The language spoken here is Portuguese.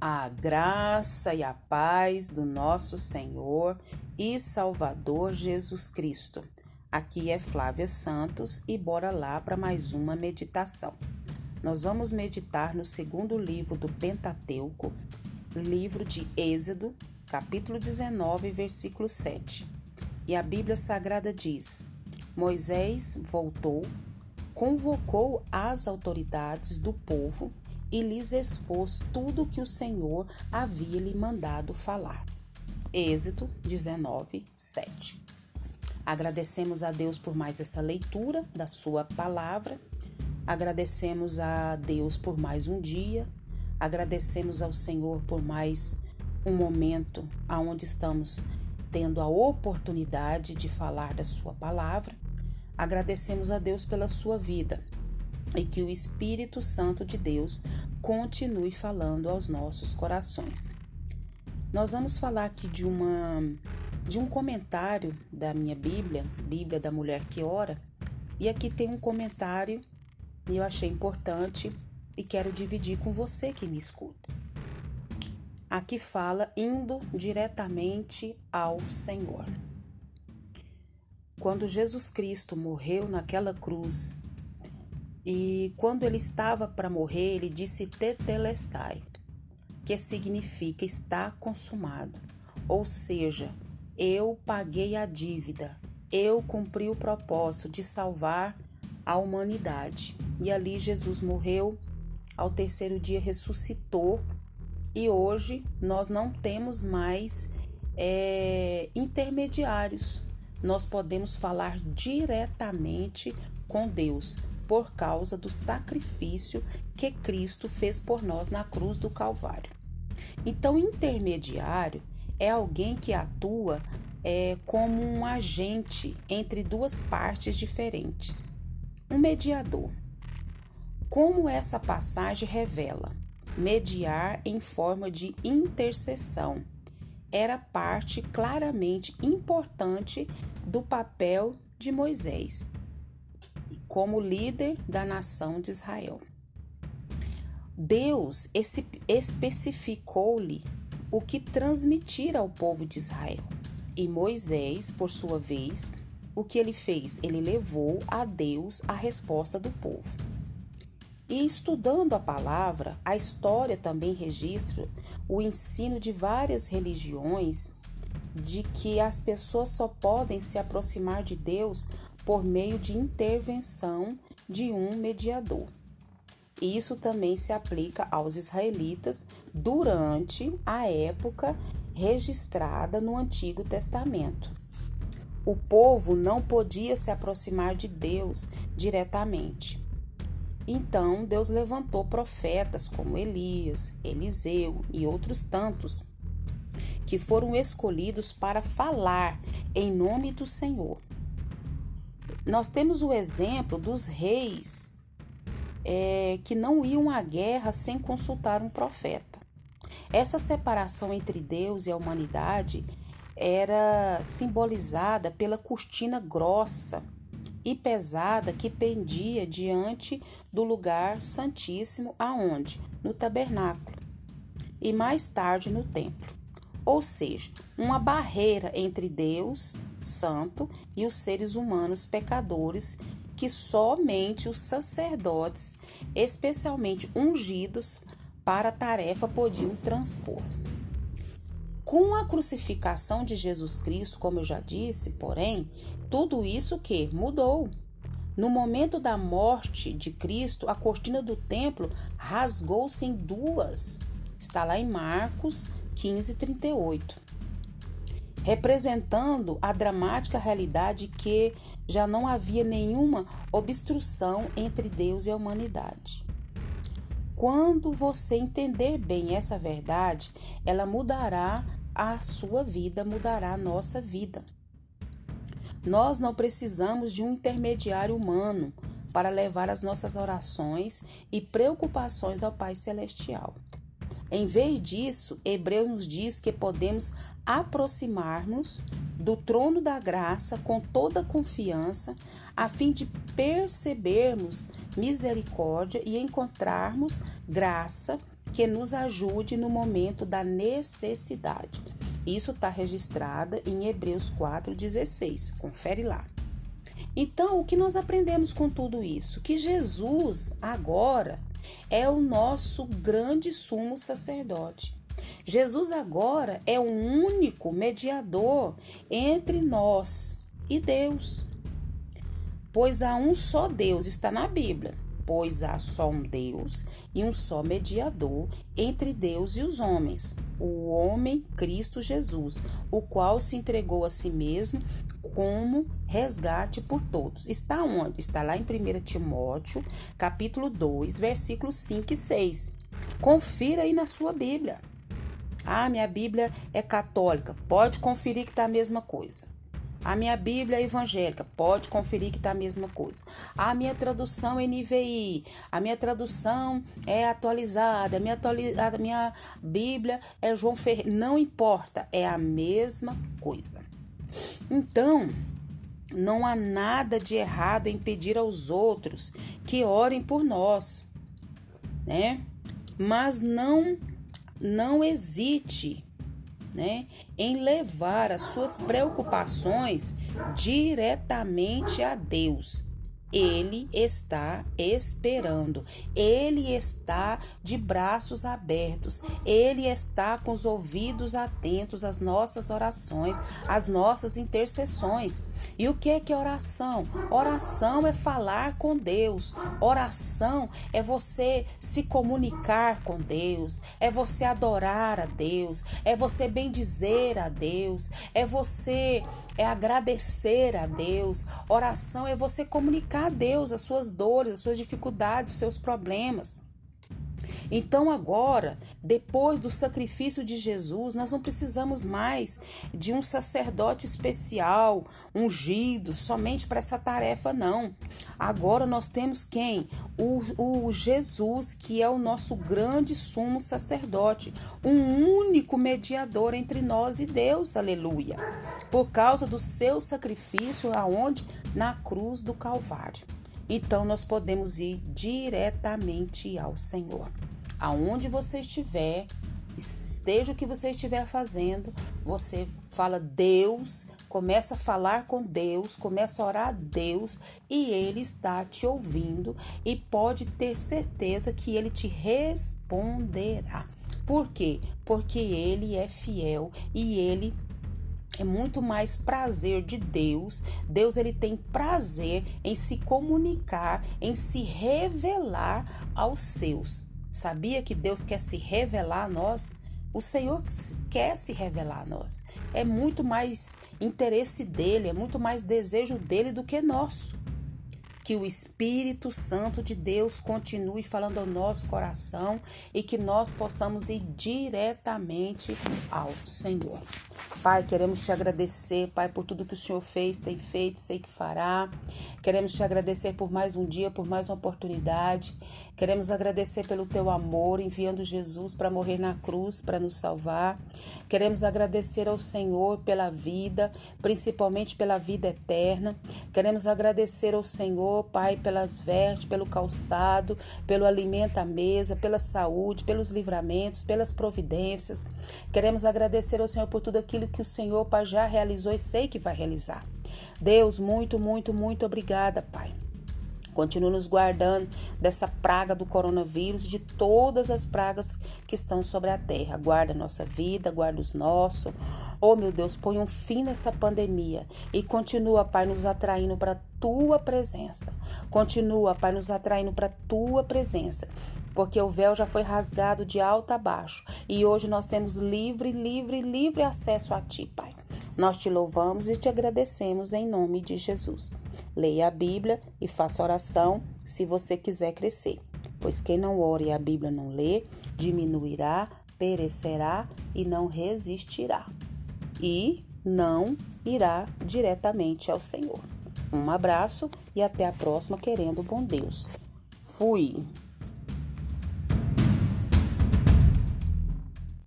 A graça e a paz do nosso Senhor e Salvador Jesus Cristo. Aqui é Flávia Santos e bora lá para mais uma meditação. Nós vamos meditar no segundo livro do Pentateuco, livro de Êxodo, capítulo 19, versículo 7. E a Bíblia Sagrada diz: Moisés voltou, convocou as autoridades do povo e lhes expôs tudo o que o Senhor havia lhe mandado falar. Êxodo 19, 7. Agradecemos a Deus por mais essa leitura da Sua palavra. Agradecemos a Deus por mais um dia. Agradecemos ao Senhor por mais um momento aonde estamos tendo a oportunidade de falar da Sua palavra. Agradecemos a Deus pela sua vida e que o Espírito Santo de Deus continue falando aos nossos corações. Nós vamos falar aqui de uma de um comentário da minha Bíblia, Bíblia da Mulher que Ora, e aqui tem um comentário e eu achei importante e quero dividir com você que me escuta. Aqui fala indo diretamente ao Senhor. Quando Jesus Cristo morreu naquela cruz e quando ele estava para morrer, ele disse tetelestai, que significa está consumado. Ou seja, eu paguei a dívida, eu cumpri o propósito de salvar a humanidade. E ali Jesus morreu, ao terceiro dia ressuscitou, e hoje nós não temos mais é, intermediários. Nós podemos falar diretamente com Deus por causa do sacrifício que Cristo fez por nós na cruz do Calvário. Então, intermediário é alguém que atua é, como um agente entre duas partes diferentes, um mediador. Como essa passagem revela, mediar em forma de intercessão era parte claramente importante do papel de Moisés como líder da nação de Israel. Deus especificou-lhe o que transmitir ao povo de Israel. E Moisés, por sua vez, o que ele fez? Ele levou a Deus a resposta do povo. E estudando a palavra, a história também registra o ensino de várias religiões de que as pessoas só podem se aproximar de Deus por meio de intervenção de um mediador. Isso também se aplica aos israelitas durante a época registrada no Antigo Testamento. O povo não podia se aproximar de Deus diretamente. Então, Deus levantou profetas como Elias, Eliseu e outros tantos que foram escolhidos para falar em nome do Senhor nós temos o exemplo dos reis é, que não iam à guerra sem consultar um profeta. Essa separação entre Deus e a humanidade era simbolizada pela cortina grossa e pesada que pendia diante do lugar santíssimo aonde? No tabernáculo e mais tarde no templo ou seja, uma barreira entre Deus, santo, e os seres humanos pecadores que somente os sacerdotes, especialmente ungidos para a tarefa, podiam transpor. Com a crucificação de Jesus Cristo, como eu já disse, porém, tudo isso que mudou. No momento da morte de Cristo, a cortina do templo rasgou-se em duas. Está lá em Marcos 1538, representando a dramática realidade que já não havia nenhuma obstrução entre Deus e a humanidade. Quando você entender bem essa verdade, ela mudará a sua vida, mudará a nossa vida. Nós não precisamos de um intermediário humano para levar as nossas orações e preocupações ao Pai Celestial. Em vez disso, Hebreus nos diz que podemos aproximar-nos do trono da graça com toda confiança, a fim de percebermos misericórdia e encontrarmos graça que nos ajude no momento da necessidade. Isso está registrado em Hebreus 4,16. Confere lá. Então, o que nós aprendemos com tudo isso? Que Jesus agora é o nosso grande sumo sacerdote. Jesus agora é o único mediador entre nós e Deus. Pois há um só Deus, está na Bíblia. Pois há só um Deus e um só mediador entre Deus e os homens, o homem Cristo Jesus, o qual se entregou a si mesmo como resgate por todos. Está onde? Está lá em 1 Timóteo, capítulo 2, versículos 5 e 6. Confira aí na sua Bíblia. Ah, minha Bíblia é católica. Pode conferir que está a mesma coisa. A minha Bíblia é evangélica, pode conferir que está a mesma coisa. A minha tradução é NVI, a minha tradução é atualizada, a minha, atualizada, a minha Bíblia é João Ferreira. Não importa, é a mesma coisa. Então, não há nada de errado em pedir aos outros que orem por nós, né? Mas não não hesite né, em levar as suas preocupações diretamente a Deus ele está esperando, ele está de braços abertos, ele está com os ouvidos atentos às nossas orações, às nossas intercessões. E o que é que é oração? Oração é falar com Deus, oração é você se comunicar com Deus, é você adorar a Deus, é você bendizer a Deus, é você é agradecer a Deus. Oração é você comunicar a Deus as suas dores, as suas dificuldades, os seus problemas. Então, agora, depois do sacrifício de Jesus, nós não precisamos mais de um sacerdote especial, ungido, somente para essa tarefa, não. Agora nós temos quem? O, o Jesus, que é o nosso grande sumo sacerdote, um único mediador entre nós e Deus, aleluia. Por causa do seu sacrifício, aonde? Na cruz do Calvário. Então nós podemos ir diretamente ao Senhor aonde você estiver, esteja o que você estiver fazendo, você fala Deus, começa a falar com Deus, começa a orar a Deus e Ele está te ouvindo e pode ter certeza que Ele te responderá. Por quê? Porque Ele é fiel e Ele é muito mais prazer de Deus. Deus ele tem prazer em se comunicar, em se revelar aos seus. Sabia que Deus quer se revelar a nós? O Senhor quer se revelar a nós. É muito mais interesse dele, é muito mais desejo dele do que nosso. Que o Espírito Santo de Deus continue falando ao nosso coração e que nós possamos ir diretamente ao Senhor. Pai, queremos te agradecer, Pai, por tudo que o Senhor fez, tem feito, sei que fará. Queremos te agradecer por mais um dia, por mais uma oportunidade. Queremos agradecer pelo teu amor, enviando Jesus para morrer na cruz, para nos salvar. Queremos agradecer ao Senhor pela vida, principalmente pela vida eterna. Queremos agradecer ao Senhor, Pai, pelas vestes, pelo calçado, pelo alimento à mesa, pela saúde, pelos livramentos, pelas providências. Queremos agradecer ao Senhor por tudo aquilo que o Senhor, Pai, já realizou e sei que vai realizar. Deus, muito, muito, muito obrigada, Pai. Continue nos guardando dessa praga do coronavírus e de todas as pragas que estão sobre a terra. Guarda a nossa vida, guarda os nossos. Oh, meu Deus, põe um fim nessa pandemia e continua, Pai, nos atraindo para a tua presença. Continua, Pai, nos atraindo para a tua presença porque o véu já foi rasgado de alto a baixo e hoje nós temos livre, livre, livre acesso a Ti, Pai. Nós te louvamos e te agradecemos em nome de Jesus. Leia a Bíblia e faça oração se você quiser crescer, pois quem não ore e a Bíblia não lê, diminuirá, perecerá e não resistirá. E não irá diretamente ao Senhor. Um abraço e até a próxima, querendo bom Deus. Fui!